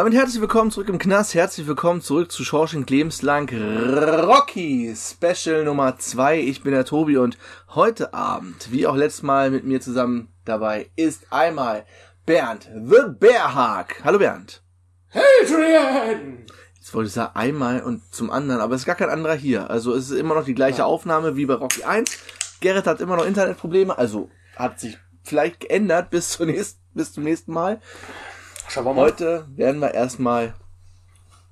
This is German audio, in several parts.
Damit herzlich willkommen zurück im Knast, herzlich willkommen zurück zu Shawshank Lebenslang Rocky Special Nummer 2. Ich bin der Tobi und heute Abend, wie auch letztes Mal mit mir zusammen dabei, ist einmal Bernd The Bearhawk. Hallo Bernd. Adrian! Jetzt wollte ich sagen einmal und zum anderen, aber es ist gar kein anderer hier. Also es ist immer noch die gleiche Aufnahme wie bei Rocky 1. Gerrit hat immer noch Internetprobleme, also hat sich vielleicht geändert bis, nächsten, bis zum nächsten Mal. Heute werden wir erstmal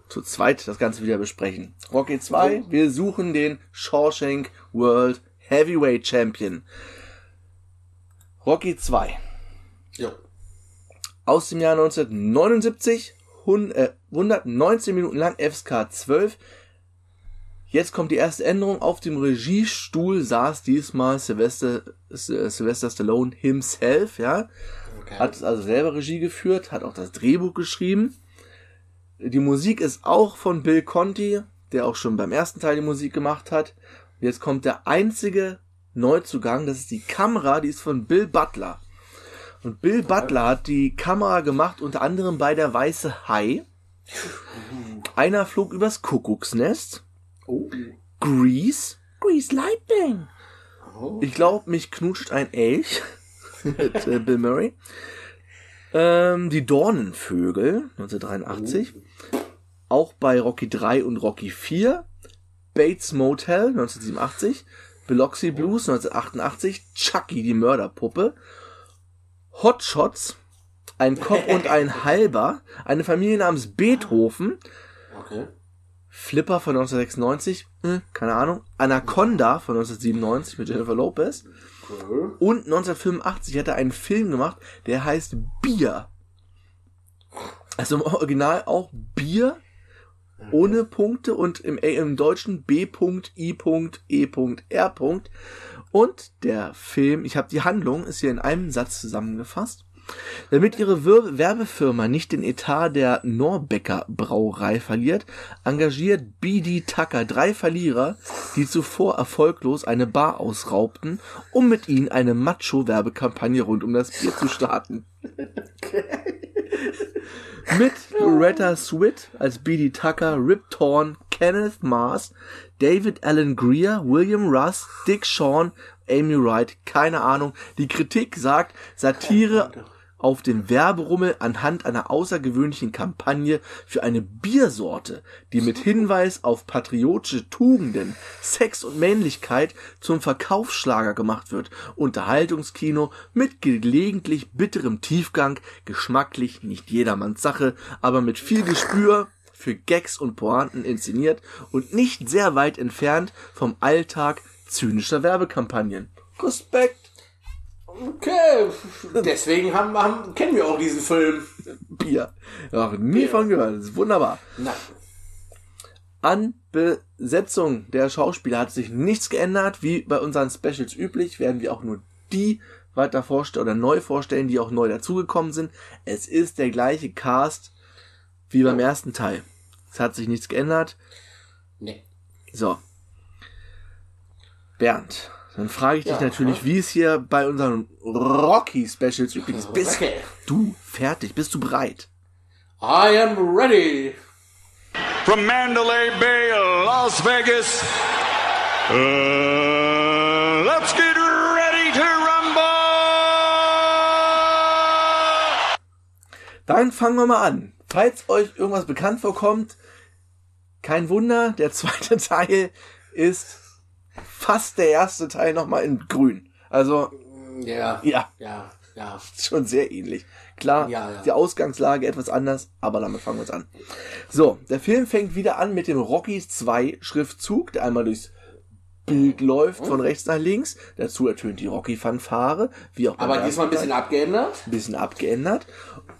zu zweit das Ganze wieder besprechen. Rocky 2, wir suchen den Shawshank World Heavyweight Champion. Rocky 2, Jo. aus dem Jahr 1979, hun- äh, 119 Minuten lang, FSK 12. Jetzt kommt die erste Änderung. Auf dem Regiestuhl saß diesmal Sylvester, äh, Sylvester Stallone himself, ja. Okay. Hat es also selber Regie geführt, hat auch das Drehbuch geschrieben. Die Musik ist auch von Bill Conti, der auch schon beim ersten Teil die Musik gemacht hat. Und jetzt kommt der einzige Neuzugang, das ist die Kamera, die ist von Bill Butler. Und Bill Butler hat die Kamera gemacht, unter anderem bei der Weiße Hai. Einer flog übers Kuckucksnest. oh. Grease. Grease Lightning. oh. Ich glaube, mich knutscht ein Elch. Mit äh, Bill Murray. Ähm, die Dornenvögel, 1983. Auch bei Rocky 3 und Rocky 4. Bates Motel, 1987. Biloxi Blues, 1988. Chucky, die Mörderpuppe. Hot Shots. Ein Cop und ein Halber. Eine Familie namens Beethoven. Okay. Flipper von 1996, hm, keine Ahnung. Anaconda von 1997 mit Jennifer Lopez. Und 1985 hat er einen Film gemacht, der heißt Bier. Also im Original auch Bier ohne Punkte und im, äh, im Deutschen B.I.E.R. Und der Film, ich habe die Handlung, ist hier in einem Satz zusammengefasst. Damit ihre Wir Werbefirma nicht den Etat der Norbecker Brauerei verliert, engagiert BD Tucker drei Verlierer, die zuvor erfolglos eine Bar ausraubten, um mit ihnen eine Macho-Werbekampagne rund um das Bier zu starten. Mit Loretta Swit als BD Tucker, Rip Torn, Kenneth Mars, David Allen Greer, William Russ, Dick Shawn, Amy Wright, keine Ahnung. Die Kritik sagt, Satire auf den Werberummel anhand einer außergewöhnlichen Kampagne für eine Biersorte, die mit Hinweis auf patriotische Tugenden, Sex und Männlichkeit zum Verkaufsschlager gemacht wird. Unterhaltungskino mit gelegentlich bitterem Tiefgang, geschmacklich nicht jedermanns Sache, aber mit viel Gespür für Gags und Pointen inszeniert und nicht sehr weit entfernt vom Alltag zynischer Werbekampagnen. Respekt! Okay. Deswegen haben, haben, kennen wir auch diesen Film. Bier. Ja, nie von gehört. Das ist wunderbar. Nein. An Besetzung der Schauspieler hat sich nichts geändert. Wie bei unseren Specials üblich, werden wir auch nur die weiter vorstellen oder neu vorstellen, die auch neu dazugekommen sind. Es ist der gleiche Cast wie beim ersten Teil. Es hat sich nichts geändert. Nee. So. Bernd, dann frage ich dich Ja, natürlich, ja. wie es hier bei unseren Rocky-Specials üblich ist. Bist Okay. du fertig? Bist du bereit? I am ready. from Mandalay Bay, Las Vegas. Uh, let's get ready to rumble! Dann fangen wir mal an. Falls euch irgendwas bekannt vorkommt, kein Wunder, der zweite Teil ist fast der erste Teil nochmal in grün. Also, Ja. ja. Ja. Ja. Schon sehr ähnlich. Klar, Ja, ja. die Ausgangslage etwas anders, aber damit fangen wir uns an. So, der Film fängt wieder an mit dem Rockies 2 Schriftzug, der einmal durchs Bild läuft, von rechts nach links. Dazu ertönt die Rocky-Fanfare, wie auch beim Aber diesmal ein bisschen abgeändert. ein bisschen abgeändert.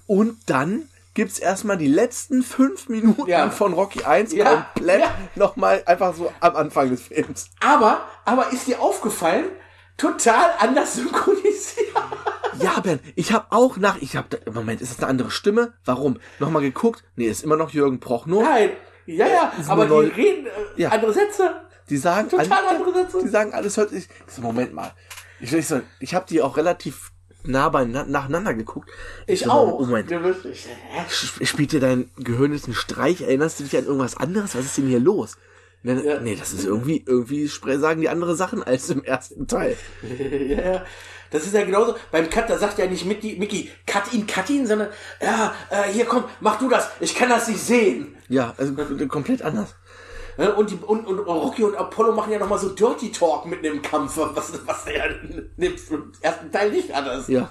Und dann gibt's erstmal die letzten fünf Minuten Ja. von Rocky 1 Ja, komplett ja. nochmal einfach so am Anfang des Films. Aber, aber ist dir aufgefallen, total anders synchronisiert. Ja, Ben, ich habe auch nach, ich habe, Moment, ist das eine andere Stimme? Warum? Nochmal geguckt? Nee, ist immer noch Jürgen Prochnow. Nein. Ja, ja, Ist aber die reden äh, Ja. andere Sätze. Die sagen Total andere Sätze. Die sagen alles hört sich. Ich so, Moment mal. Ich, ich, so, ich habe die auch relativ nah nacheinander geguckt. Ich so, auch. Moment. Du wirst- ich- hä? Sp- Spielt dir dein Gehirn jetzt einen Streich? Erinnerst du dich an irgendwas anderes? Was ist denn hier los? Und Dann, Ja. Nee, das ist irgendwie, irgendwie sagen die andere Sachen als im ersten Teil. ja, ja. Das ist ja genauso. Beim Cut, da sagt ja nicht Mickey, Mickey, cut ihn, cut ihn, sondern, ja, äh, hier komm, mach du das, ich kann das nicht sehen. Ja, also komplett anders. Und, die, und, und Rocky und Apollo machen ja nochmal so Dirty Talk mitten im Kampf, was, was er ja dem ersten Teil nicht hattest. Ja.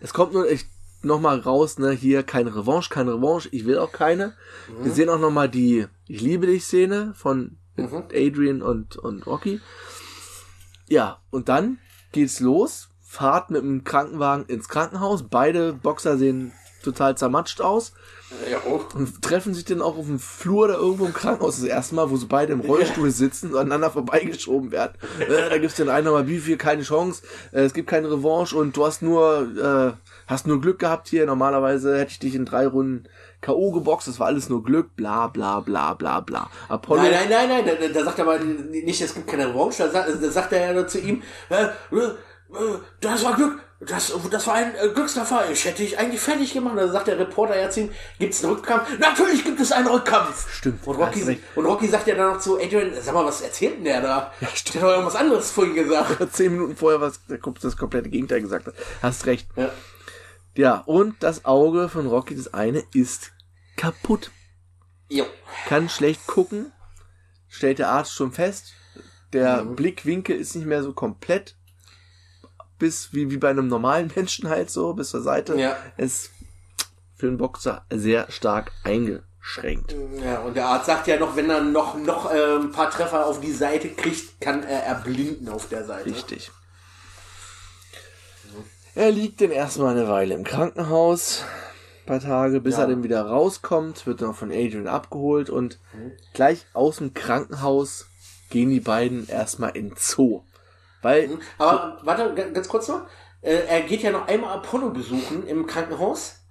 Es kommt nur ich, noch mal raus, ne, hier keine Revanche, keine Revanche, ich will auch keine. Wir sehen auch noch mal die Ich liebe dich Szene von mit Adrian und, und Rocky. Ja, und dann geht's los. Fahrt mit dem Krankenwagen ins Krankenhaus. Beide Boxer sehen total zermatscht aus Ja, oh. und treffen sich dann auch auf dem Flur da irgendwo im Krankenhaus das erste Mal, wo sie beide im Rollstuhl sitzen und aneinander vorbeigeschoben werden. Äh, da gibt's den einen nochmal, wie viel, keine Chance, äh, es gibt keine Revanche und du hast nur, äh, hast nur Glück gehabt hier. Normalerweise hätte ich dich in drei Runden K.O. geboxt, das war alles nur Glück, bla bla bla bla bla. Apollo. Nein, nein, nein, nein, da, da sagt er aber nicht, es gibt keine Revanche, da sagt, da sagt er ja nur zu ihm, äh, äh, äh, das war Glück, das, das war ein äh, Glückstreffer, ich hätte dich eigentlich fertig gemacht. Da sagt der Reporter ja zu ihm, gibt's einen Rückkampf? Natürlich gibt es einen Rückkampf. Stimmt, Und Rocky, und Rocky sagt ja dann noch zu Adrian, sag mal, was erzählt denn der da? Ja, stimmt. Der hat doch irgendwas anderes vorhin gesagt. Zehn Minuten vorher was das komplette Gegenteil gesagt hat. Hast recht. Ja. Ja, und das Auge von Rocky, das eine, ist kaputt. Jo. kann schlecht gucken, stellt der Arzt schon fest. Der Blickwinkel ist nicht mehr so komplett bis wie, wie bei einem normalen Menschen halt so, bis zur Seite. Ja. Ist für einen Boxer sehr stark eingeschränkt. Ja, und der Arzt sagt ja noch, wenn er noch, noch äh, ein paar Treffer auf die Seite kriegt, kann er erblinden auf der Seite. Richtig. Er liegt dann erstmal eine Weile im Krankenhaus, ein paar Tage, bis Ja. er dann wieder rauskommt, wird dann von Adrian abgeholt und gleich aus dem Krankenhaus gehen die beiden erstmal in Zoo. Weil Aber warte, ga- ganz kurz noch. Äh, er geht ja noch einmal Apollo besuchen im Krankenhaus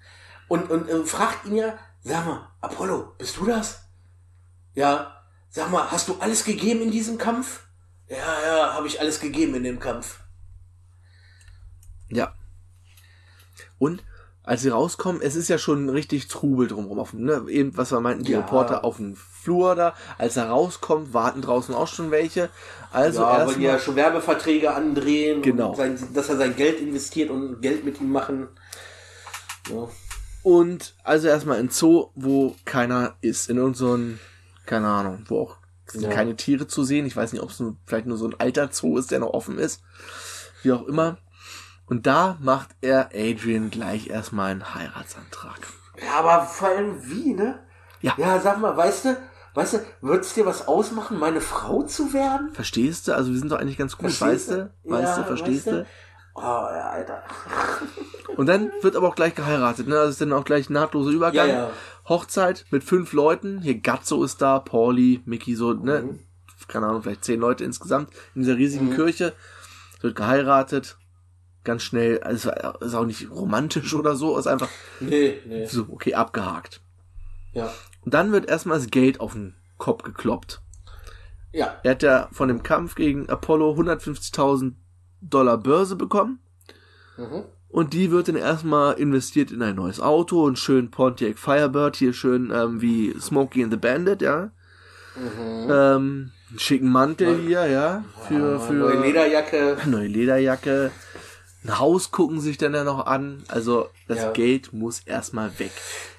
und, und äh, fragt ihn ja, sag mal, Apollo, bist du das? Ja. Sag mal, hast du alles gegeben in diesem Kampf? Ja, ja, habe ich alles gegeben in dem Kampf. Ja. Und als sie rauskommen, es ist ja schon richtig Trubel drumherum. Auf, ne? Eben, was wir meinten, die Ja. Reporter auf dem Flur da. Als er rauskommt, warten draußen auch schon welche. Also ja, weil die ja erstmal. schon Werbeverträge andrehen, Genau. und sein, dass er sein Geld investiert und Geld mit ihm machen. Ja. Und also erstmal in Zoo, wo keiner ist. In irgendeinem, keine Ahnung, wo auch sind Ja. keine Tiere zu sehen. Ich weiß nicht, ob es vielleicht nur so ein alter Zoo ist, der noch offen ist. Wie auch immer. Und da macht er Adrian gleich erstmal einen Heiratsantrag. Ja, aber vor allem wie, ne? Ja. Ja, sag mal, weißt du, weißt du, wird's dir was ausmachen, meine Frau zu werden? Verstehst du? Also wir sind doch eigentlich ganz gut, Verstehst weißt du? du? Weißt du, Ja, verstehst weißt du? du? Oh, ja, Alter. Und dann wird aber auch gleich geheiratet, ne? Das ist dann auch gleich ein nahtloser Übergang. Ja, ja. Hochzeit mit fünf Leuten. Hier Gatzo ist da, Pauli, Mickey, so, ne? Mhm. Keine Ahnung, vielleicht zehn Leute insgesamt in dieser riesigen Kirche. Wird geheiratet. Ganz schnell. Also ist auch nicht romantisch oder so, ist einfach Nee, nee. so, okay, abgehakt. Ja. Und dann wird erstmal das Geld auf den Kopf gekloppt. Ja. Er hat ja von dem Kampf gegen Apollo 150.000 Dollar Börse bekommen. Mhm. Und die wird dann erstmal investiert in ein neues Auto, einen schönen Pontiac Firebird, hier schön ähm, wie Smokey and the Bandit, ja. Mhm. Ähm, einen schicken Mantel hier, ja, für, für Neue Lederjacke. neue Lederjacke. Ein Haus gucken sich dann ja noch an. Also das Ja. Geld muss erstmal weg.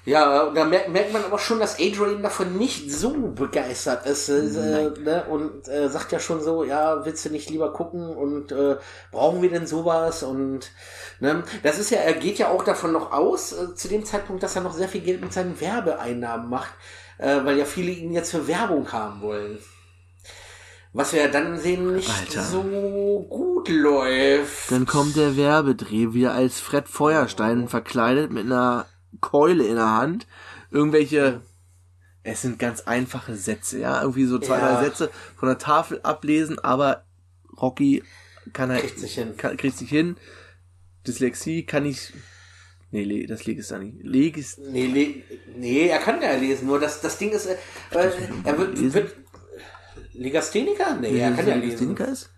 Ja, da merkt, merkt man aber schon, dass Adrian davon nicht so begeistert ist. Äh, ne? Und äh, sagt ja schon so, ja, willst du nicht lieber gucken und äh, brauchen wir denn sowas? Und ne? das ist ja, er geht ja auch davon noch aus, äh, zu dem Zeitpunkt, dass er noch sehr viel Geld mit seinen Werbeeinnahmen macht, äh, weil ja viele ihn jetzt für Werbung haben wollen. Was wir ja dann sehen, nicht Alter. so gut läuft. Dann kommt der Werbedreh wieder als Fred Feuerstein verkleidet mit einer Keule in der Hand. Irgendwelche, es sind ganz einfache Sätze, ja, irgendwie so zwei, Ja. drei Sätze von der Tafel ablesen, aber Rocky kann er, Kriegt sich hin. Kann, kriegt sich hin. Dyslexie kann ich, nee, das liegt es da nicht. Leg ist, Nee, nee, er kann ja lesen, nur das, das Ding ist, äh, äh, er wird, wird Legastheniker? Nee, er kann ja lesen. Ist?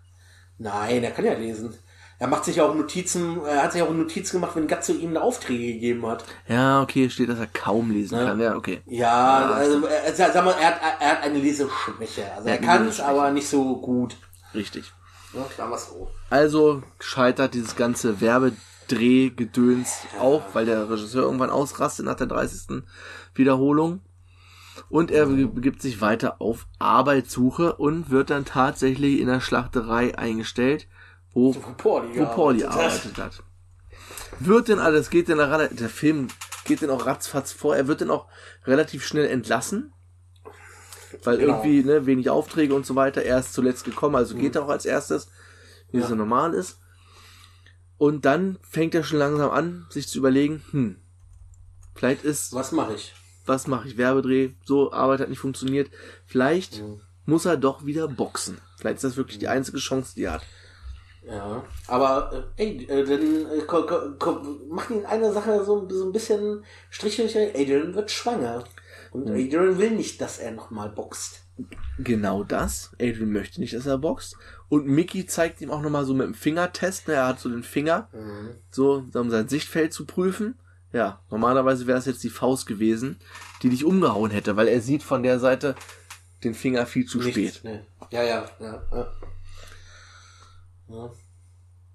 Nein, er kann ja lesen. Er macht sich auch Notizen, er hat sich auch Notizen gemacht, wenn Gatzo ihm eine Aufträge gegeben hat. Ja, okay, steht, dass er kaum lesen kann. Ja, okay. Ja, also, äh, sag mal, er hat, er hat eine Leseschwäche. Also er eine kann es, aber nicht so gut. Richtig. Ne, sagen wir so. Also scheitert dieses ganze Werbedrehgedöns auch, weil der Regisseur irgendwann ausrastet nach der 30. Wiederholung. Und er begibt sich weiter auf Arbeitssuche und wird dann tatsächlich in der Schlachterei eingestellt, wo, Wo Pauli wo Pauli arbeitet hat. Wird denn alles, geht denn der, der Film geht denn auch ratzfatz vor, er wird dann auch relativ schnell entlassen, weil Genau. irgendwie ne, wenig Aufträge und so weiter, er ist zuletzt gekommen, also geht er auch als erstes, wie es so normal ist. Und dann fängt er schon langsam an, sich zu überlegen, hm, vielleicht ist, Was mache ich? Was mache ich, Werbedreh, so, Arbeit hat nicht funktioniert, vielleicht Mhm. muss er doch wieder boxen. Vielleicht ist das wirklich die einzige Chance, die er hat. Ja, aber äh, ey, äh, dann äh, ko, ko, ko, macht ihn eine Sache so, so ein bisschen strichlicher. Adrian wird schwanger. Und Adrian will nicht, dass er nochmal boxt. Genau das. Adrian möchte nicht, dass er boxt. Und Mickey zeigt ihm auch nochmal so mit dem Fingertest. Ne? Er hat so den Finger, so, um sein Sichtfeld zu prüfen. Ja, normalerweise wäre es jetzt die Faust gewesen, die dich umgehauen hätte, weil er sieht von der Seite den Finger viel zu Nichts, spät. Nee. Ja, ja, ja. ja. Ja,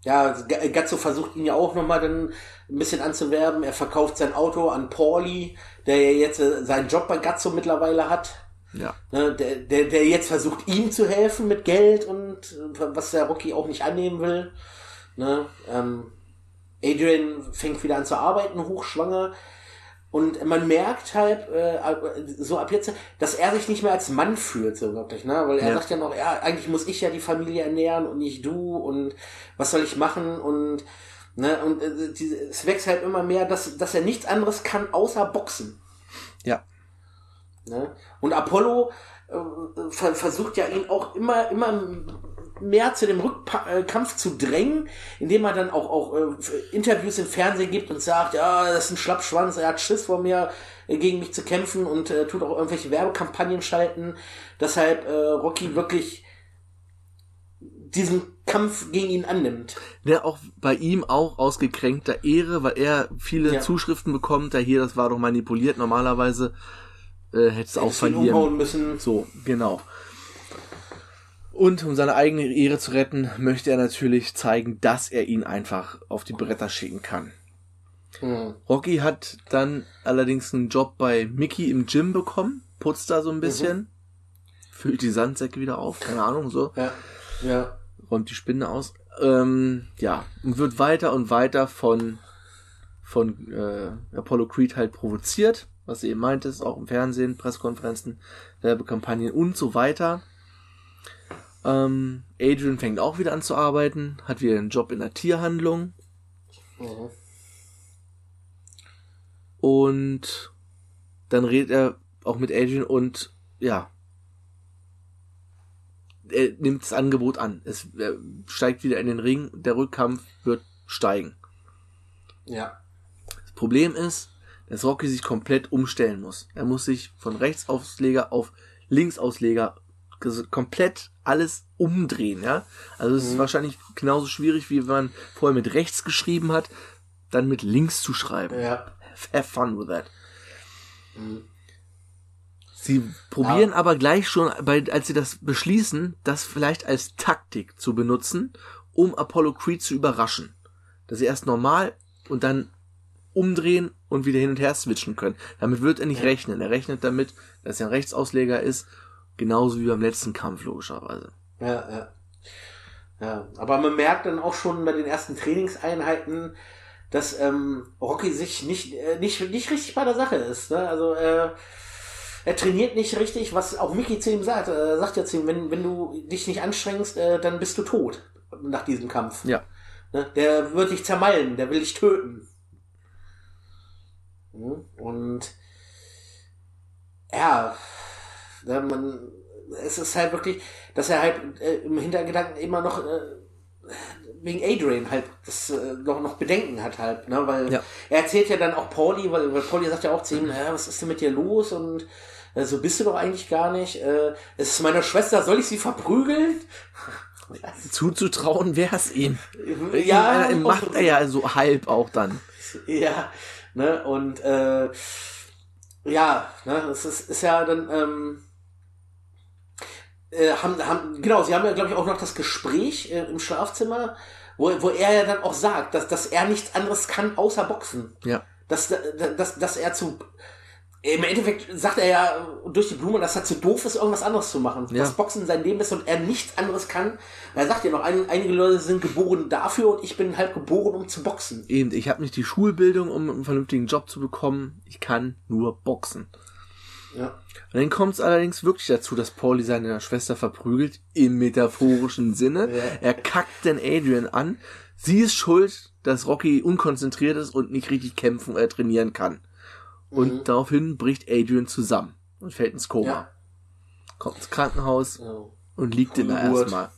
ja G- Gazzo versucht ihn ja auch nochmal dann ein bisschen anzuwerben. Er verkauft sein Auto an Pauli, der ja jetzt äh, seinen Job bei Gazzo mittlerweile hat. Ja. Ne, der, der, der jetzt versucht, ihm zu helfen mit Geld und äh, was der Rocky auch nicht annehmen will. Ne, ähm, Adrian fängt wieder an zu arbeiten, hochschwanger. Und man merkt halt, äh, so ab jetzt, dass er sich nicht mehr als Mann fühlt, so wirklich, ne? Weil er Ja. sagt ja noch, ja, eigentlich muss ich ja die Familie ernähren und nicht du und was soll ich machen und, ne? Und äh, diese, es wächst halt immer mehr, dass, dass er nichts anderes kann, außer Boxen. Ja. Ne? Und Apollo äh, ver versucht ja ihn auch immer, immer mehr zu dem Rückkampf zu drängen, indem er dann auch, auch äh, Interviews im Fernsehen gibt und sagt, ja, das ist ein Schlappschwanz, er hat Schiss vor mir, äh, gegen mich zu kämpfen und äh, tut auch irgendwelche Werbekampagnen schalten. Deshalb äh, Rocky wirklich diesen Kampf gegen ihn annimmt. Der auch bei ihm auch aus gekränkter Ehre, weil er viele Ja. Zuschriften bekommt, da hier, das war doch manipuliert, normalerweise äh, hätte es auch verlieren umhauen müssen. So, genau. Und um seine eigene Ehre zu retten, möchte er natürlich zeigen, dass er ihn einfach auf die Bretter schicken kann. Hm. Rocky hat dann allerdings einen Job bei Mickey im Gym bekommen, putzt da so ein bisschen, füllt die Sandsäcke wieder auf, keine Ahnung, so, Ja, ja. räumt die Spinne aus. Ähm, ja, und wird weiter und weiter von, von äh, Apollo Creed halt provoziert, was du eben meintest, auch im Fernsehen, Pressekonferenzen, Werbekampagnen und so weiter. Ähm, Adrian fängt auch wieder an zu arbeiten, hat wieder einen Job in der Tierhandlung Mhm. und dann redet er auch mit Adrian und ja, er nimmt das Angebot an. Es er steigt wieder in den Ring, der Rückkampf wird steigen. Ja. Das Problem ist, dass Rocky sich komplett umstellen muss. Er muss sich von Rechtsausleger auf Linksausleger komplett alles umdrehen, ja. Also es ist wahrscheinlich genauso schwierig, wie wenn man vorher mit rechts geschrieben hat, dann mit links zu schreiben. Ja. Have fun with that. Sie probieren aber gleich schon, bei, als sie das beschließen, das vielleicht als Taktik zu benutzen, um Apollo Creed zu überraschen. dass sie erst normal und dann umdrehen und wieder hin und her switchen können. Damit wird er nicht rechnen. Er rechnet damit, dass er ein Rechtsausleger ist, genauso wie beim letzten Kampf logischerweise. Ja, ja. Ja, aber man merkt dann auch schon bei den ersten Trainingseinheiten, dass ähm, Rocky sich nicht, äh, nicht, nicht richtig bei der Sache ist. Ne? Also äh, er trainiert nicht richtig, was auch Mickey zu ihm sagt. Er sagt ja zu ihm, wenn, wenn du dich nicht anstrengst, äh, dann bist du tot nach diesem Kampf. Ja. Ne? Der wird dich zermalmen, der will dich töten. Mhm. Und ja, ne, man, es ist halt wirklich, dass er halt äh, im Hintergedanken immer noch äh, wegen Adrian halt das äh, noch, noch Bedenken hat halt, ne? Weil Ja. er erzählt ja dann auch Pauli, weil, weil Pauli sagt ja auch zu ihm, ja, was ist denn mit dir los? Und äh, so bist du doch eigentlich gar nicht. Äh, es ist meine Schwester, soll ich sie verprügeln? Zuzutrauen wäre es ihm. Ja, äh, macht er ja so halb auch dann. Ja, ne, und äh, ja, ne, es ist, ist ja dann, ähm, äh, haben, haben, genau, sie haben ja, glaube ich, auch noch das Gespräch äh, im Schlafzimmer, wo, wo er ja dann auch sagt, dass, dass er nichts anderes kann außer Boxen. Ja. Dass, dass, dass er zu. Im Endeffekt sagt er ja durch die Blume, dass er zu doof ist, irgendwas anderes zu machen. Ja. Dass Boxen sein Leben ist und er nichts anderes kann. Er sagt ja noch, ein, einige Leute sind geboren dafür und ich bin halt geboren, um zu boxen. Eben, ich habe nicht die Schulbildung, um einen vernünftigen Job zu bekommen. Ich kann nur boxen. Ja. Und dann kommt es allerdings wirklich dazu, dass Pauli seine Schwester verprügelt, im metaphorischen Sinne. Ja. Er kackt den Adrian an. Sie ist schuld, dass Rocky unkonzentriert ist und nicht richtig kämpfen oder trainieren kann. Und daraufhin bricht Adrian zusammen und fällt ins Koma. Ja. Kommt ins Krankenhaus Ja. und liegt in Frühgeburt. erstmal.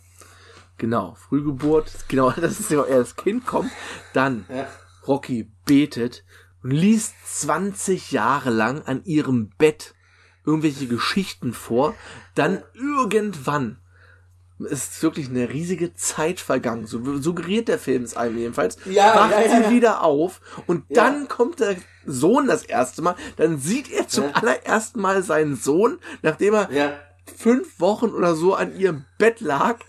Genau, Frühgeburt, genau, das ist ja er das Kind kommt. Dann. Rocky betet und liest 20 Jahre lang an ihrem Bett irgendwelche Geschichten vor. Dann irgendwann ist wirklich eine riesige Zeit vergangen. So suggeriert der Film es einem jedenfalls. Ja, wacht ja, ja, sie ja. wieder auf und dann kommt der Sohn das erste Mal. Dann sieht er zum allerersten Mal seinen Sohn, nachdem er Ja. fünf Wochen oder so an ihrem Bett lag.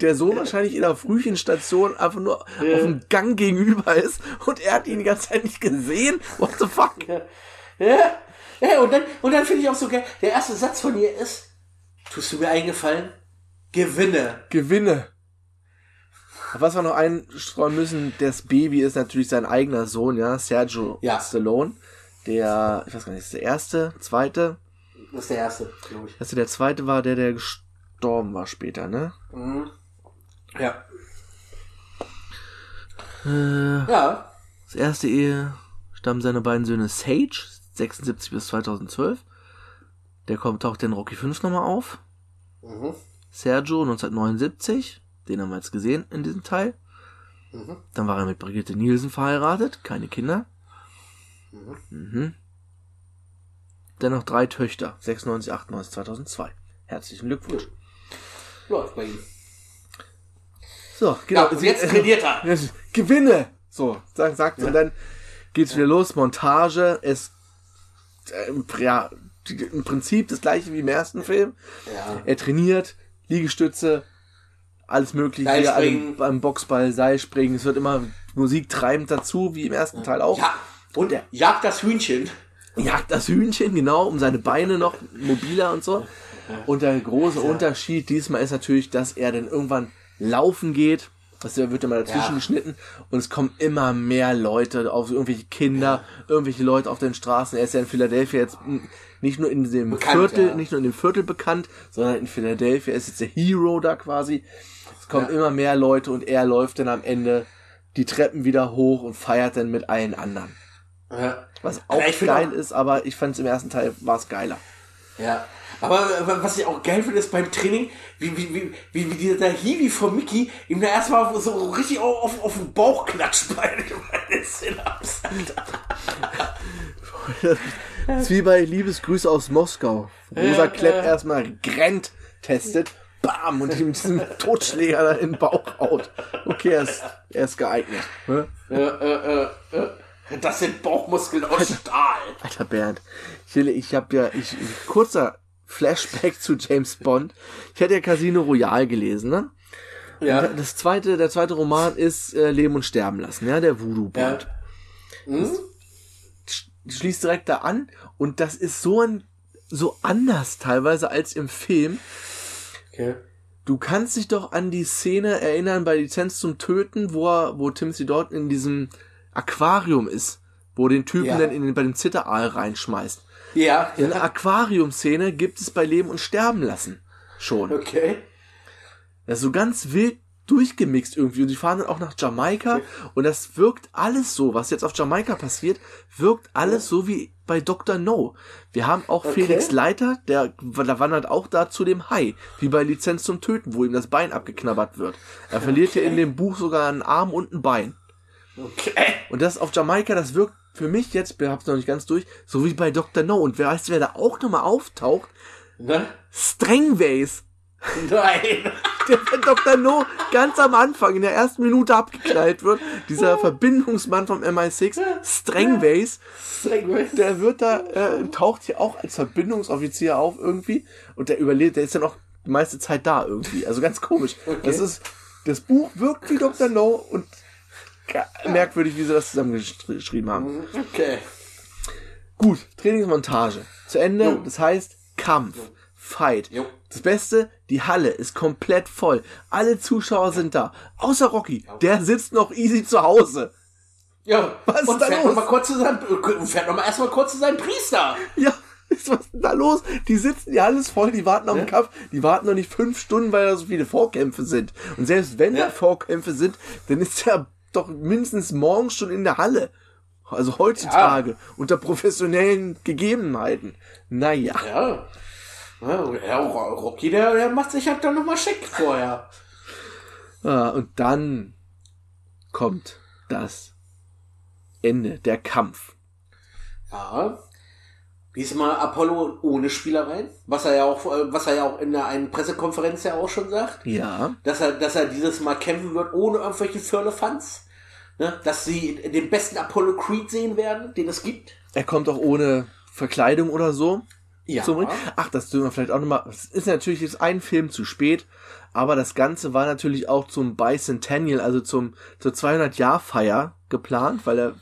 Der Sohn wahrscheinlich in der Frühchenstation einfach nur auf dem Gang gegenüber ist und er hat ihn die ganze Zeit nicht gesehen. What the fuck? Ja. Ja, und dann, und dann finde ich auch so geil, der erste Satz von ihr ist, tust du mir eingefallen? Gewinne. Gewinne. Was wir noch einstreuen müssen, das Baby ist natürlich sein eigener Sohn, ja, Sergio Ja. Stallone. Der, ich weiß gar nicht, ist der erste, zweite? Das ist der erste, glaube ich. Also der zweite war der, der gestorben war später, ne? Mhm. Ja. Äh, Ja. Das erste Ehe stammen seine beiden Söhne Sage, 76 bis 2012. Der kommt, taucht in Rocky 5 nochmal auf. Mhm. Sergio 1979, den haben wir jetzt gesehen in diesem Teil. Mhm. Dann war er mit Brigitte Nielsen verheiratet, keine Kinder. Mhm. Dann noch drei Töchter, 96, 98, 2002. Herzlichen Glückwunsch. Läuft bei ihm. So, genau. Ja, jetzt trainiert er. Ja, Gewinne! So, sagt, sagt und dann geht's wieder los, Montage, es, ja, die- im Prinzip das gleiche wie im ersten Film. Ja. Er trainiert, Liegestütze, alles mögliche, Seilspringen. beim Boxball, Seilspringen, es wird immer Musik treibend dazu, wie im ersten Teil auch. Ja. Und er jagt das Hühnchen. Jagt das Hühnchen, genau, um seine Beine noch mobiler und so. Und der große Unterschied diesmal ist natürlich, dass er dann irgendwann laufen geht. Das wird immer dazwischen Ja. geschnitten und es kommen immer mehr Leute auf irgendwelche Kinder, irgendwelche Leute auf den Straßen. Er ist ja in Philadelphia jetzt nicht nur in dem Bekannt, Viertel, ja. nicht nur in dem Viertel bekannt, sondern in Philadelphia ist jetzt der Hero da quasi. Es kommen Ja. immer mehr Leute und er läuft dann am Ende die Treppen wieder hoch und feiert dann mit allen anderen. Ja. Was auch geil auch- ist, aber ich fand es im ersten Teil war es geiler. Ja. Aber, was ich auch geil finde, ist beim Training, wie, wie, wie, wie, wie dieser Hiwi von Mickey ihm da erstmal so richtig auf, auf, den Bauch klatscht bei den Sit-Ups. Das ist wie bei Liebesgrüße aus Moskau. Rosa Klepp erstmal Grant testet, bam, und ihm diesen Totschläger da in den Bauch haut. Okay, er ist, er ist geeignet. ne? Äh, äh, äh, äh. Das sind Bauchmuskeln aus Stahl. Alter Bernd, ich, ich habe ja, ich, kurzer Flashback zu James Bond. Ich hatte ja Casino Royale gelesen, ne? Ja. Und Das zweite, der zweite Roman ist äh, Leben und Sterben lassen, ja, der Voodoo-Band. Hm? Schließt direkt da an und das ist so ein, so anders teilweise als im Film. Okay. Du kannst dich doch an die Szene erinnern bei Lizenz zum Töten, wo er, wo Timothy Dalton in diesem Aquarium ist, wo den Typen Ja. dann in den, bei dem Zitteraal reinschmeißt. Ja. In der Aquarium-Szene gibt es bei Leben und Sterben lassen schon. Okay. Das ist so ganz wild durchgemixt irgendwie. Und die fahren dann auch nach Jamaika. Und das wirkt alles so, was jetzt auf Jamaika passiert, wirkt alles so wie bei Dr. No. Wir haben auch Okay. Felix Leiter, der, der wandert auch da zu dem Hai, wie bei Lizenz zum Töten, wo ihm das Bein abgeknabbert wird. Er verliert ja in dem Buch sogar einen Arm und ein Bein. Okay. Und das auf Jamaika, das wirkt für mich jetzt, ich hab's noch nicht ganz durch, so wie bei Dr. No. Und wer weiß, wer da auch nochmal auftaucht? Ne? Strangways. Nein. der bei Dr. No ganz am Anfang in der ersten Minute abgeknallt wird. Dieser Verbindungsmann vom MI6, Strangways, der wird da, äh, taucht hier auch als Verbindungsoffizier auf irgendwie und der überlebt, der ist dann auch die meiste Zeit da irgendwie. Also ganz komisch. Das ist, das Buch wirkt wie Dr. No und merkwürdig, wie sie das zusammengeschrieben haben. Okay. Gut, Trainingsmontage. Zu Ende, Jo. das heißt Kampf, Fight. Jo. Das Beste, die Halle ist komplett voll. Alle Zuschauer sind da. Außer Rocky, der sitzt noch easy zu Hause. Ja. Was ist und da fährt los? Noch mal kurz zu seinem, äh, fährt noch mal erstmal kurz zu seinem Priester. Ja, ist was denn da los? Die sitzen, die Halle ist voll, die warten auf den Kampf. Die warten noch nicht fünf Stunden, weil da so viele Vorkämpfe sind. Und selbst wenn Ja. da Vorkämpfe sind, dann ist er doch mindestens morgens schon in der Halle. Also heutzutage, unter professionellen Gegebenheiten. Naja. Ja. Ja, ja, Rocky, der, der macht sich halt dann noch mal schick vorher. Ah, und dann kommt das Ende, der Kampf. Ja. Diesmal Apollo ohne Spielereien, was er ja auch, was er ja auch in der einen Pressekonferenz ja auch schon sagt, Ja. dass er, dass er dieses Mal kämpfen wird ohne irgendwelche Firlefanz. Ne? Dass sie den besten Apollo Creed sehen werden, den es gibt. Er kommt auch ohne Verkleidung oder so. Ja. zum Ring. Ach, das dürfen wir vielleicht auch nochmal. Es ist natürlich jetzt ein Film zu spät, aber das Ganze war natürlich auch zum Bicentennial, also zum, zur 200-Jahr-Feier geplant, weil der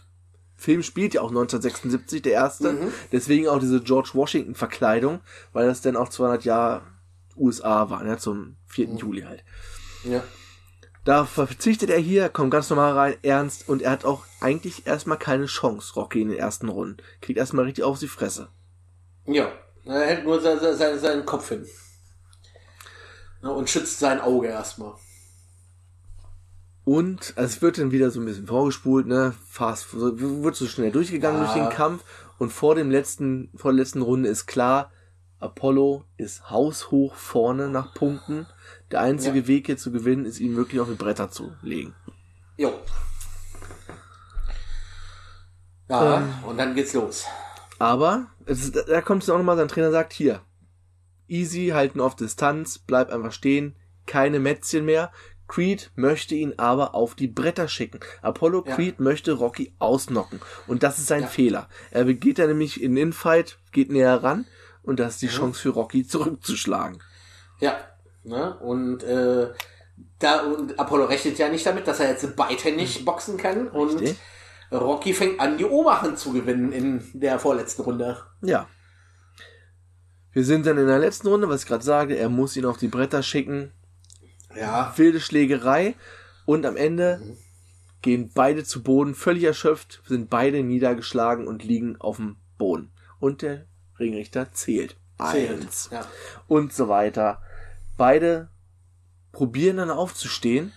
Film spielt ja auch 1976, der erste. Deswegen auch diese George Washington-Verkleidung, weil das dann auch 200 Jahre USA war, ne, zum 4. Juli halt. Ja. Da verzichtet er hier, kommt ganz normal rein, ernst, und er hat auch eigentlich erstmal keine Chance, Rocky in den ersten Runden. Kriegt erstmal richtig auf die Fresse. Ja. Er hält nur se- se- se- seinen Kopf hin. Ja, und schützt sein Auge erstmal. Und also es wird dann wieder so ein bisschen vorgespult, ne? Fast, wird so schnell durchgegangen Ja. durch den Kampf. Und vor dem letzten, vor der letzten Runde ist klar, Apollo ist haushoch vorne nach Punkten. Der einzige Ja. Weg hier zu gewinnen, ist ihn wirklich auf die Bretter zu legen. Jo. Ja, Ähm. und dann geht's los. Aber es da kommt es auch nochmal, sein Trainer sagt, hier, easy, halten auf Distanz, bleib einfach stehen, keine Mätzchen mehr. Creed möchte ihn aber auf die Bretter schicken. Apollo Ja. Creed möchte Rocky ausnocken. Und das ist sein Ja. Fehler. Er geht da nämlich in den Infight, geht näher ran und das Mhm. ist die Chance für Rocky zurückzuschlagen. Ja. Ne? Und, äh, da, und Apollo rechnet ja nicht damit, dass er jetzt beidhändig boxen kann. Und Richtig. Rocky fängt an, die Oberhand zu gewinnen in der vorletzten Runde. Ja. Wir sind dann in der letzten Runde, was ich gerade sage, er muss ihn auf die Bretter schicken. Ja. wilde Schlägerei und am Ende gehen beide zu Boden, völlig erschöpft, sind beide niedergeschlagen und liegen auf dem Boden. Und der Ringrichter zählt. Eins. Ja. Und so weiter. Beide probieren dann aufzustehen.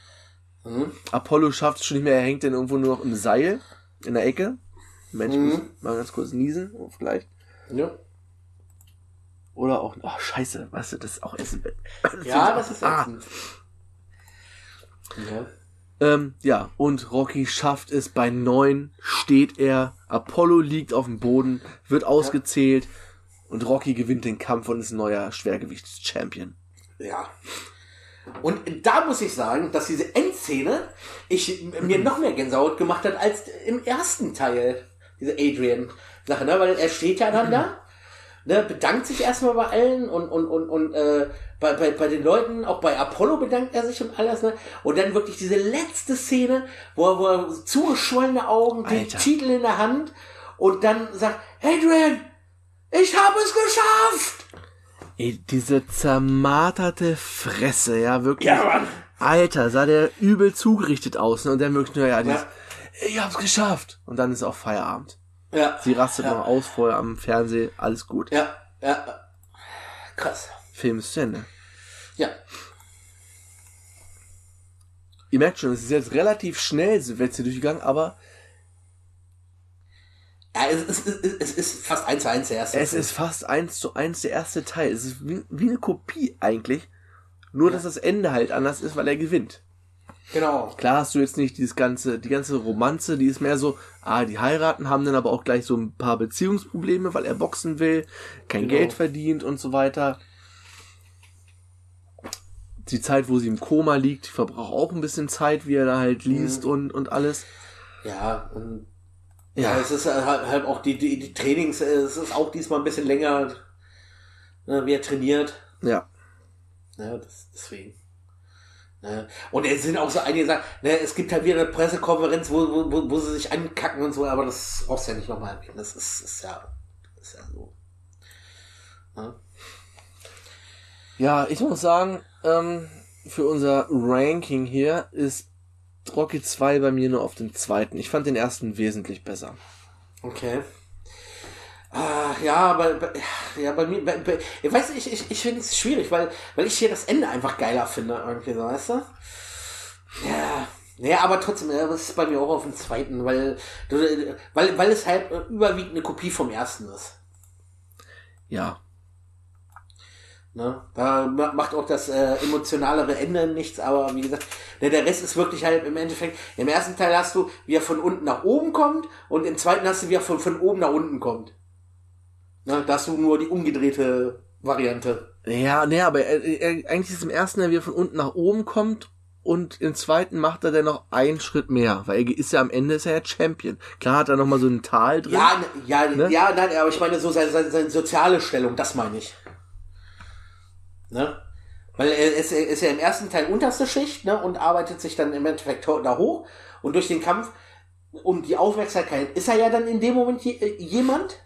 Mhm. Apollo schafft es schon nicht mehr, er hängt dann irgendwo nur noch im Seil in der Ecke. Mensch, Mhm. mal ganz kurz niesen, vielleicht. Ja. Oder auch, ach scheiße, weißt du, das ist auch Essen. Ja, das ist ah. Ja. Ähm, ja, und Rocky schafft es bei neun, steht er, Apollo liegt auf dem Boden, wird ausgezählt und Rocky gewinnt den Kampf und ist neuer Schwergewichts-Champion. Ja. Und da muss ich sagen, dass diese Endszene ich, mir noch mehr Gänsehaut gemacht hat als im ersten Teil. Diese Adrian-Sache, ne? Weil er steht ja dann da ne, bedankt sich erstmal bei allen und, und, und, und äh, bei, bei, bei den Leuten, auch bei Apollo bedankt er sich und alles, ne? Und dann wirklich diese letzte Szene, wo er, wo er zugeschwollene Augen, den. Titel in der Hand und dann sagt, Adrian, ich habe es geschafft! Ey, diese zermarterte Fresse, ja, wirklich. Ja, Mann. Alter, sah der übel zugerichtet aus. Ne? Und dann wirklich nur, ja, dieses, Ja. ich hab's geschafft. Und dann ist auch Feierabend. Ja. Sie rastet ja. noch aus vorher am Fernsehen, alles gut. Ja, ja. Krass. Film ist zu Ende. Ja. Ihr merkt schon, es ist jetzt relativ schnell, sind wir jetzt hier durchgegangen, aber Ja, es, es, es, ist fast eins zu eins der erste. es ist fast eins zu eins der erste Teil. Es ist wie, wie eine Kopie eigentlich. Nur, dass das Ende halt anders ist, weil er gewinnt. Genau. Klar hast du jetzt nicht dieses ganze, die ganze Romanze, die ist mehr so, ah, die heiraten, haben dann aber auch gleich so ein paar Beziehungsprobleme, weil er boxen will, kein Genau. Geld verdient und so weiter. Die Zeit, wo sie im Koma liegt, die verbraucht auch ein bisschen Zeit, wie er da halt liest und, und alles. Ja, und Ja. es ist halt, halt auch die, die, die Trainings, es ist auch diesmal ein bisschen länger, ne, wie er trainiert. Ja. Ja, das, deswegen. Ne? Und es sind auch so einige Sachen, ne, es gibt halt wieder eine Pressekonferenz, wo, wo, wo, wo sie sich ankacken und so, aber das brauchst du ja nicht nochmal erwähnen. Das ist, ist ja, ist ja so. Ne? Ja, ich muss sagen, ähm, für unser Ranking hier ist Rocky 2 bei mir nur auf dem zweiten. Ich fand den ersten wesentlich besser. Okay. Ah, ja, aber bei- ja, bei mir, bei, bei, ich weiß nicht, ich, ich, ich finde es schwierig, weil, weil ich hier das Ende einfach geiler finde, irgendwie so, weißt du? Ja. Ja, aber trotzdem, ja, das ist bei mir auch auf dem zweiten, weil, weil, weil es halt äh, überwiegend eine Kopie vom ersten ist. Ja. Ne? Da ma- macht auch das äh, emotionalere Ende nichts, aber wie gesagt, der, der Rest ist wirklich halt im Endeffekt, im ersten Teil hast du, wie er von unten nach oben kommt und im zweiten hast du, wie er von, von oben nach unten kommt. Ne? Da hast du nur die umgedrehte Variante. Ja, nee, aber er, er, eigentlich ist im ersten, wie er von unten nach oben kommt und im zweiten macht er dann noch einen Schritt mehr, weil er ist ja am Ende ist er ja Champion. Klar hat er noch mal so ein Tal drin. Ja, ne- ja, Ne? ja, nein, aber ich meine so seine, seine, seine soziale Stellung, das meine ich. Ne? Weil er ist, er ist ja im ersten Teil unterste Schicht, ne, und arbeitet sich dann im Endeffekt da hoch und durch den Kampf um die Aufmerksamkeit ist er ja dann in dem Moment je, äh, jemand,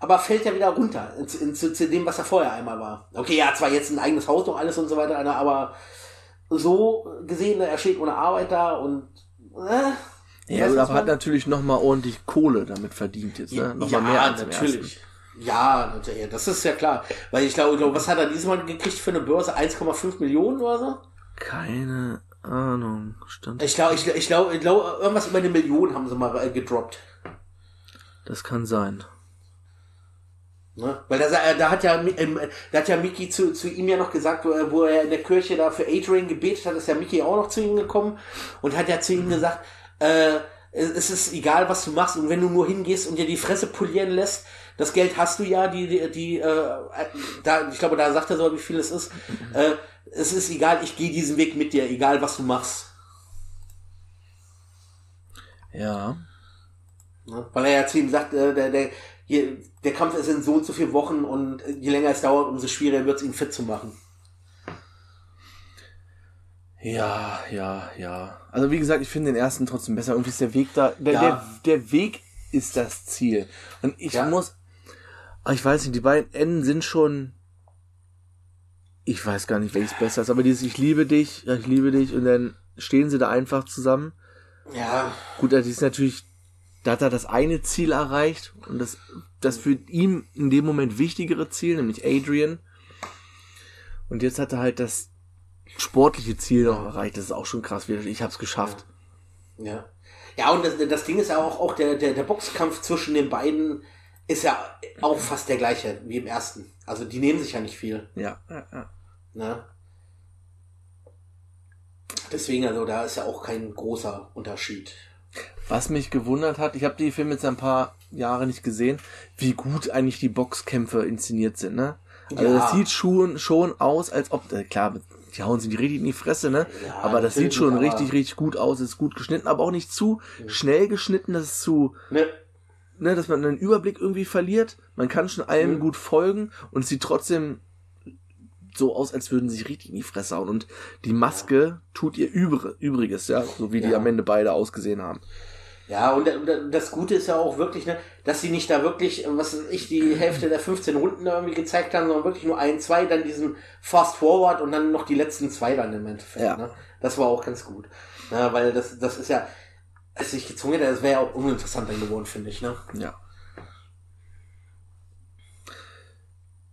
aber fällt ja wieder runter ins, zu, zu dem, was er vorher einmal war. Okay, hat zwar jetzt ein eigenes Haus und alles und so weiter, aber so gesehen, ne, er steht ohne Arbeit da und äh, ja, aber hat natürlich noch mal ordentlich Kohle damit verdient jetzt, ne? Noch mal mehr als natürlich. ersten. Ja, das ist ja klar. Weil ich glaube, was hat er diesmal gekriegt für eine Börse? 1,5 Millionen oder so? Keine Ahnung, stand. Ich glaube, ich, ich glaube, ich glaube, irgendwas über eine Million haben sie mal äh, gedroppt. Das kann sein. Ne? Weil da, sa- da hat ja, ähm, da hat ja Mickey zu, zu ihm ja noch gesagt, wo er, wo er in der Kirche da für Adrian gebetet hat, ist ja Mickey auch noch zu ihm gekommen und hat ja zu ihm gesagt, äh, es ist egal, was du machst und wenn du nur hingehst und dir die Fresse polieren lässt, das Geld hast du ja, die, die, die äh, da, ich glaube, da sagt er so, wie viel es ist. Äh, es ist egal, ich gehe diesen Weg mit dir, egal was du machst. Ja. Ne? Weil er ja zu ihm sagt, äh, der, der, hier, der Kampf ist in so und so vielen Wochen und äh, je länger es dauert, umso schwieriger wird es ihn fit zu machen. Ja, ja, ja. Also wie gesagt, ich finde den ersten trotzdem besser. Irgendwie ist der Weg da. Der, Ja. der, der Weg ist das Ziel. Und ich Ja. muss. ah, Ich weiß nicht, die beiden Enden sind schon. Ich weiß gar nicht, welches besser ist, aber dieses Ich liebe dich, ja, ich liebe dich und dann stehen sie da einfach zusammen. Ja, Gut, das ist natürlich, da hat er das eine Ziel erreicht und das, das für ihn in dem Moment wichtigere Ziel, nämlich Adrian. Und jetzt hat er halt das sportliche Ziel noch erreicht. Das ist auch schon krass. Ich hab's geschafft. ja. Ja, und das, das Ding ist ja auch, auch der, der, der Boxkampf zwischen den beiden ist ja auch fast der gleiche wie im ersten. Also die nehmen sich ja nicht viel. Ja, ja, ja. Ne? Deswegen, also da ist ja auch kein großer Unterschied. Was mich gewundert hat, ich habe die Filme jetzt ein paar Jahre nicht gesehen, wie gut eigentlich die Boxkämpfe inszeniert sind, ne? Also Ja. das sieht schon, schon aus, als ob, äh, klar, die hauen sie die richtig in die Fresse, ne? Ja, aber das sieht schon richtig, richtig gut aus, ist gut geschnitten, aber auch nicht zu schnell geschnitten, dass es zu, Ne? ne, dass man einen Überblick irgendwie verliert. Man kann schon allem Mhm. gut folgen und sieht trotzdem so aus, als würden sie sich richtig in die Fresse hauen. Und die Maske tut ihr Übr Übriges, ja, so wie die Ja. am Ende beide ausgesehen haben. Ja, und da- da- das Gute ist ja auch wirklich, ne, dass sie nicht da wirklich, äh, was weiß ich, die Hälfte der 15 Runden da irgendwie gezeigt haben, sondern wirklich nur ein, zwei, dann diesen Fast Forward und dann noch die letzten zwei dann im Endeffekt. Ja. Ne? Das war auch ganz gut. Ne, weil das, das ist ja, als ich gezwungen hätte, das wäre ja auch uninteressant dann geworden, finde ich. Ne? Ja.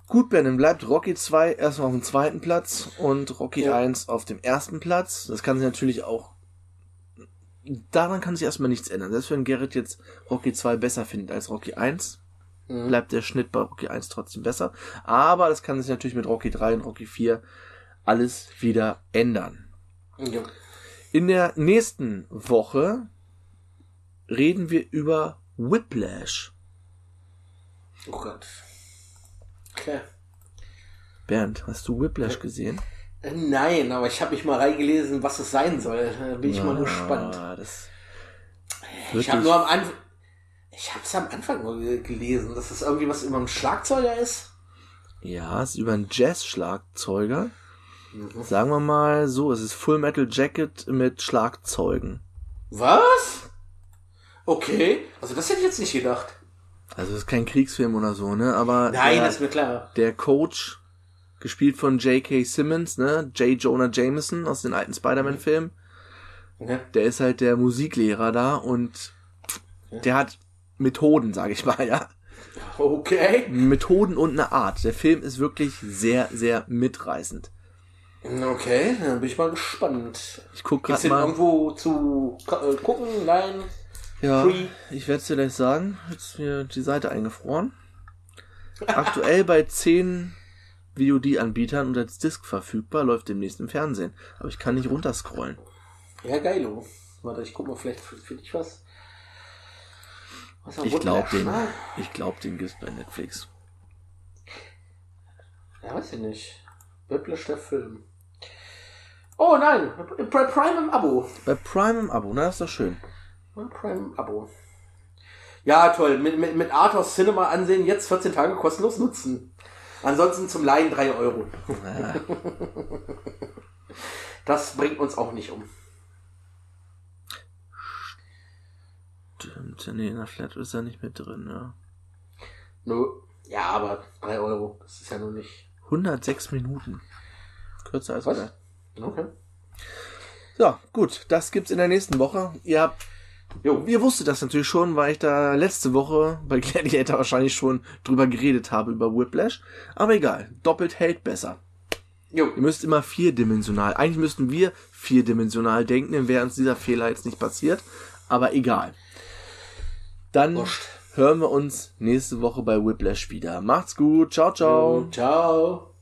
Gut, Ben, dann bleibt Rocky 2 erstmal auf dem zweiten Platz und Rocky Ja. 1 auf dem ersten Platz. Das kann sich natürlich auch. Daran kann sich erstmal nichts ändern. Selbst wenn Gerrit jetzt Rocky 2 besser findet als Rocky 1, Mhm. bleibt der Schnitt bei Rocky 1 trotzdem besser. Aber das kann sich natürlich mit Rocky 3 und Rocky 4 alles wieder ändern. Ja. In der nächsten Woche reden wir über Whiplash. Oh Gott. Okay. Bernd, hast du Whiplash gesehen? Äh, Nein, aber ich habe mich mal reingelesen, was es sein soll. Da bin ich mal gespannt. Ich habe nur am Anfang. Ich habe es am Anfang nur ge- gelesen, dass es irgendwie was über einen Schlagzeuger ist. ja, es ist über einen Jazz-Schlagzeuger. Mhm. Sagen wir mal so, es ist Full Metal Jacket mit Schlagzeugen. Was? Okay, also das hätte ich jetzt nicht gedacht. Also es ist kein Kriegsfilm oder so, ne? Aber Nein, der, das ist mir klar. der Coach, gespielt von J.K. Simmons, ne? J. Jonah Jameson aus den alten Spider-Man-Filmen, Ja. der ist halt der Musiklehrer da und der hat Methoden, sage ich mal, ja. Okay. Methoden und eine Art. Der Film ist wirklich sehr, sehr mitreißend. Okay, dann bin ich mal gespannt. Ich guck den mal. irgendwo zu äh, gucken? Nein. Ja, Free? ich werde es dir gleich sagen. Jetzt ist mir die Seite eingefroren. Aktuell bei 10 VOD-Anbietern und als Disc verfügbar, läuft demnächst im Fernsehen. Aber ich kann nicht runterscrollen. Ja, geilo. Warte, ich guck mal, vielleicht finde ich was. was Ich glaube den, ne? ich glaub, den gibt's bei Netflix. Ja, weiß ich nicht. Whiplash der Film. Oh nein, Pri- Prime im Abo. Bei Prime im Abo, na, das ist doch schön. Prime im Abo. Ja, toll. Mit, mit, mit Arthos Cinema ansehen, jetzt 14 Tage kostenlos nutzen. Ansonsten zum Laien 3 Euro. Das bringt uns auch nicht um. stimmt. Nee, in der Flat ist er nicht mit drin, ja. Nö. Ja, aber 3 Euro. Das ist ja nur nicht. 106 Minuten. Kürzer als Was? Okay. So, gut, das gibt's in der nächsten Woche. Ihr habt Jo. Ihr wusstet das natürlich schon, weil ich da letzte Woche bei Gladiator wahrscheinlich schon drüber geredet habe, über Whiplash. Aber egal, doppelt hält besser. Jo. Ihr müsst immer vierdimensional. Eigentlich müssten wir vierdimensional denken, dann wäre uns dieser Fehler jetzt nicht passiert. Aber egal. Dann Wurscht. hören wir uns nächste Woche bei Whiplash wieder. Macht's gut. Ciao, ciao. Ciao.